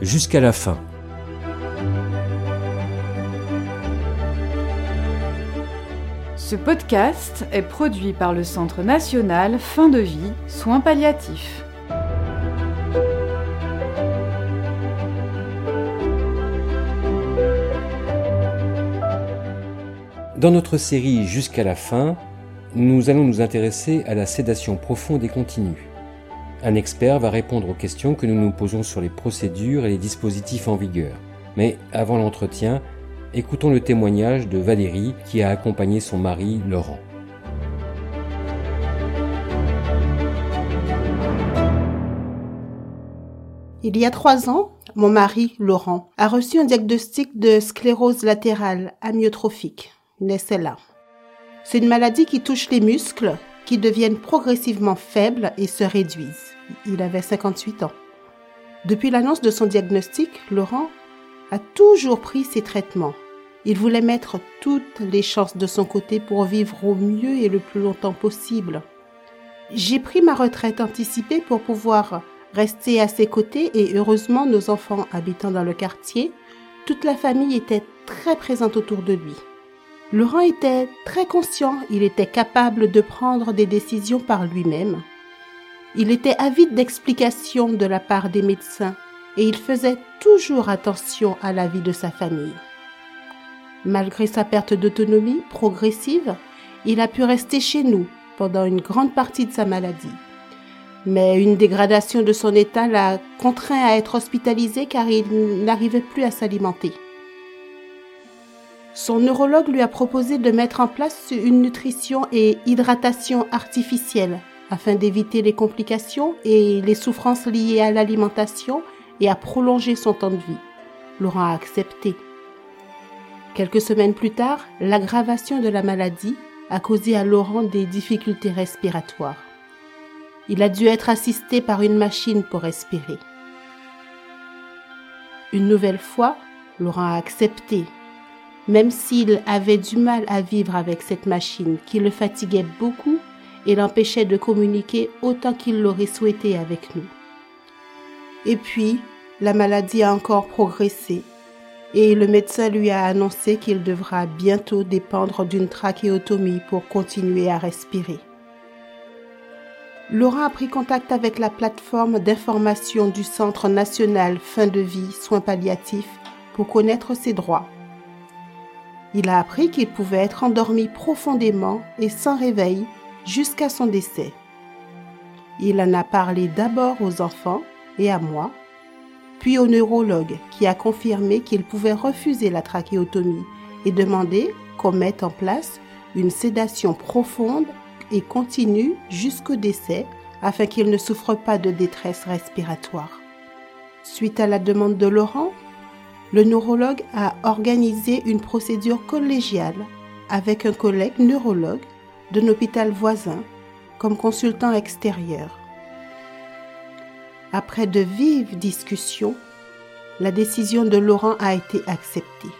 jusqu'à la fin. Ce podcast est produit par le Centre national Fin de vie, soins palliatifs. Dans notre série Jusqu'à la fin, nous allons nous intéresser à la sédation profonde et continue. Un expert va répondre aux questions que nous nous posons sur les procédures et les dispositifs en vigueur. Mais avant l'entretien, écoutons le témoignage de Valérie qui a accompagné son mari Laurent. Il y a trois ans, mon mari, Laurent, a reçu un diagnostic de sclérose latérale amyotrophique, une SLA. C'est une maladie qui touche les muscles qui deviennent progressivement faibles et se réduisent. Il avait 58 ans. Depuis l'annonce de son diagnostic, Laurent a toujours pris ses traitements. Il voulait mettre toutes les chances de son côté pour vivre au mieux et le plus longtemps possible. J'ai pris ma retraite anticipée pour pouvoir rester à ses côtés et heureusement nos enfants habitant dans le quartier, toute la famille était très présente autour de lui. Laurent était très conscient, il était capable de prendre des décisions par lui-même. Il était avide d'explications de la part des médecins et il faisait toujours attention à la vie de sa famille. Malgré sa perte d'autonomie progressive, il a pu rester chez nous pendant une grande partie de sa maladie. Mais une dégradation de son état l'a contraint à être hospitalisé car il n'arrivait plus à s'alimenter. Son neurologue lui a proposé de mettre en place une nutrition et hydratation artificielle afin d'éviter les complications et les souffrances liées à l'alimentation et à prolonger son temps de vie. Laurent a accepté. Quelques semaines plus tard, l'aggravation de la maladie a causé à Laurent des difficultés respiratoires. Il a dû être assisté par une machine pour respirer. Une nouvelle fois, Laurent a accepté même s'il avait du mal à vivre avec cette machine qui le fatiguait beaucoup et l'empêchait de communiquer autant qu'il l'aurait souhaité avec nous. Et puis, la maladie a encore progressé et le médecin lui a annoncé qu'il devra bientôt dépendre d'une trachéotomie pour continuer à respirer. Laurent a pris contact avec la plateforme d'information du Centre national fin de vie soins palliatifs pour connaître ses droits. Il a appris qu'il pouvait être endormi profondément et sans réveil jusqu'à son décès. Il en a parlé d'abord aux enfants et à moi, puis au neurologue qui a confirmé qu'il pouvait refuser la trachéotomie et demander qu'on mette en place une sédation profonde et continue jusqu'au décès afin qu'il ne souffre pas de détresse respiratoire. Suite à la demande de Laurent, le neurologue a organisé une procédure collégiale avec un collègue neurologue d'un hôpital voisin comme consultant extérieur. Après de vives discussions, la décision de Laurent a été acceptée.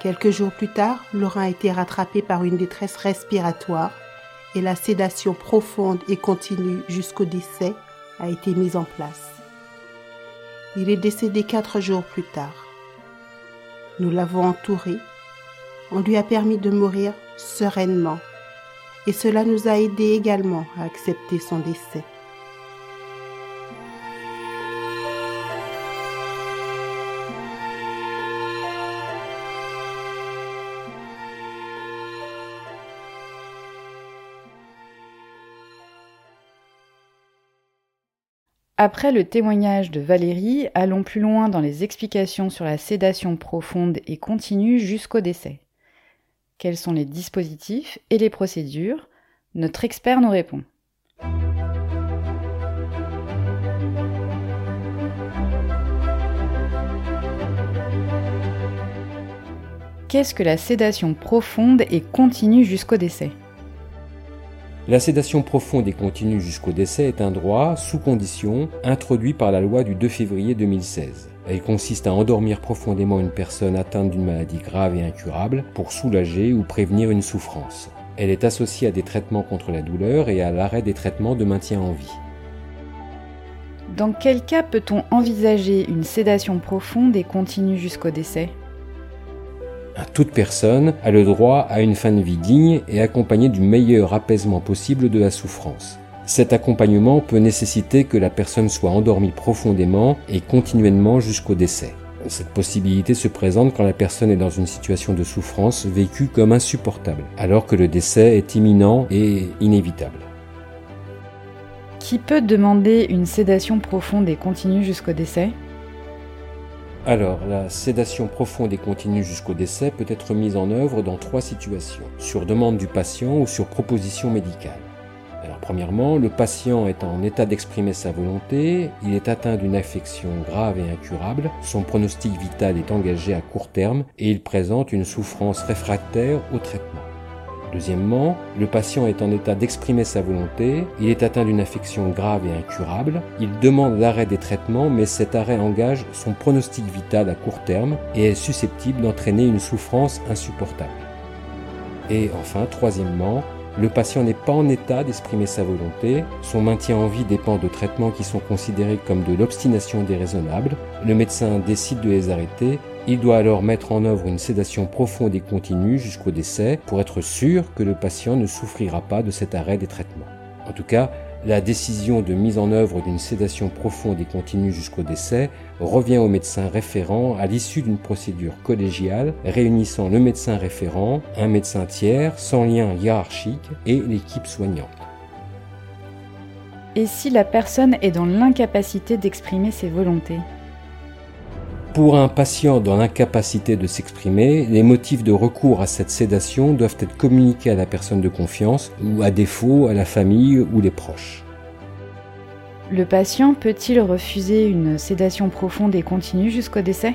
Quelques jours plus tard, Laurent a été rattrapé par une détresse respiratoire et la sédation profonde et continue jusqu'au décès a été mise en place. Il est décédé quatre jours plus tard. Nous l'avons entouré. On lui a permis de mourir sereinement. Et cela nous a aidés également à accepter son décès. Après le témoignage de Valérie, allons plus loin dans les explications sur la sédation profonde et continue jusqu'au décès. Quels sont les dispositifs et les procédures? Notre expert nous répond. Qu'est-ce que la sédation profonde et continue jusqu'au décès? La sédation profonde et continue jusqu'au décès est un droit, sous condition, introduit par la loi du 2 février 2016. Elle consiste à endormir profondément une personne atteinte d'une maladie grave et incurable pour soulager ou prévenir une souffrance. Elle est associée à des traitements contre la douleur et à l'arrêt des traitements de maintien en vie. Dans quel cas peut-on envisager une sédation profonde et continue jusqu'au décès? Toute personne a le droit à une fin de vie digne et accompagnée du meilleur apaisement possible de la souffrance. Cet accompagnement peut nécessiter que la personne soit endormie profondément et continuellement jusqu'au décès. Cette possibilité se présente quand la personne est dans une situation de souffrance vécue comme insupportable, alors que le décès est imminent et inévitable. Qui peut demander une sédation profonde et continue jusqu'au décès? Alors, la sédation profonde et continue jusqu'au décès peut être mise en œuvre dans trois situations, sur demande du patient ou sur proposition médicale. Premièrement, le patient est en état d'exprimer sa volonté, il est atteint d'une affection grave et incurable, son pronostic vital est engagé à court terme et il présente une souffrance réfractaire au traitement. Deuxièmement, le patient est en état d'exprimer sa volonté, il est atteint d'une affection grave et incurable, il demande l'arrêt des traitements mais cet arrêt engage son pronostic vital à court terme et est susceptible d'entraîner une souffrance insupportable. Et enfin, troisièmement, le patient n'est pas en état d'exprimer sa volonté, son maintien en vie dépend de traitements qui sont considérés comme de l'obstination déraisonnable, le médecin décide de les arrêter, il doit alors mettre en œuvre une sédation profonde et continue jusqu'au décès pour être sûr que le patient ne souffrira pas de cet arrêt des traitements. En tout cas, la décision de mise en œuvre d'une sédation profonde et continue jusqu'au décès revient au médecin référent à l'issue d'une procédure collégiale réunissant le médecin référent, un médecin tiers sans lien hiérarchique et l'équipe soignante. Et si la personne est dans l'incapacité d'exprimer ses volontés? Pour un patient dans l'incapacité de s'exprimer, les motifs de recours à cette sédation doivent être communiqués à la personne de confiance ou à défaut à la famille ou les proches. Le patient peut-il refuser une sédation profonde et continue jusqu'au décès?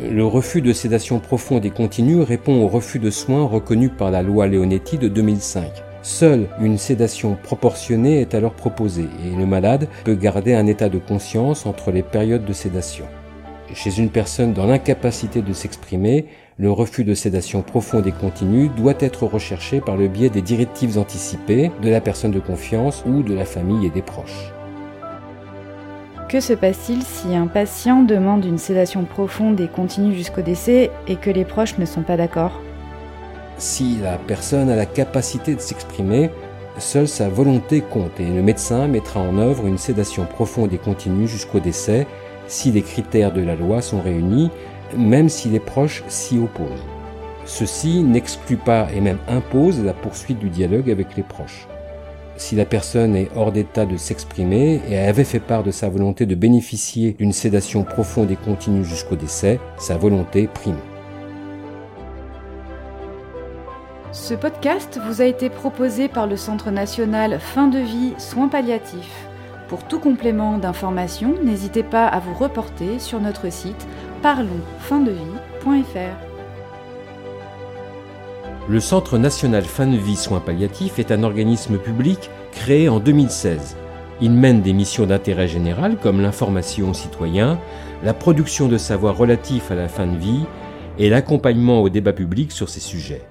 Le refus de sédation profonde et continue répond au refus de soins reconnu par la loi Leonetti de 2005. Seule une sédation proportionnée est alors proposée et le malade peut garder un état de conscience entre les périodes de sédation. Chez une personne dans l'incapacité de s'exprimer, le refus de sédation profonde et continue doit être recherché par le biais des directives anticipées de la personne de confiance ou de la famille et des proches. Que se passe-t-il si un patient demande une sédation profonde et continue jusqu'au décès et que les proches ne sont pas d'accord? Si la personne a la capacité de s'exprimer, seule sa volonté compte et le médecin mettra en œuvre une sédation profonde et continue jusqu'au décès si les critères de la loi sont réunis, même si les proches s'y opposent. Ceci n'exclut pas et même impose la poursuite du dialogue avec les proches. Si la personne est hors d'état de s'exprimer et avait fait part de sa volonté de bénéficier d'une sédation profonde et continue jusqu'au décès, sa volonté prime. Ce podcast vous a été proposé par le Centre national Fin de vie Soins palliatifs. Pour tout complément d'information, n'hésitez pas à vous reporter sur notre site parlonsfindevie.fr. Le Centre national fin de vie soins palliatifs est un organisme public créé en 2016. Il mène des missions d'intérêt général comme l'information aux citoyens, la production de savoirs relatifs à la fin de vie et l'accompagnement au débat public sur ces sujets.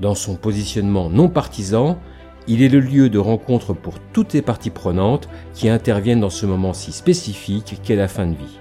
Dans son positionnement non partisan, il est le lieu de rencontre pour toutes les parties prenantes qui interviennent dans ce moment si spécifique qu'est la fin de vie.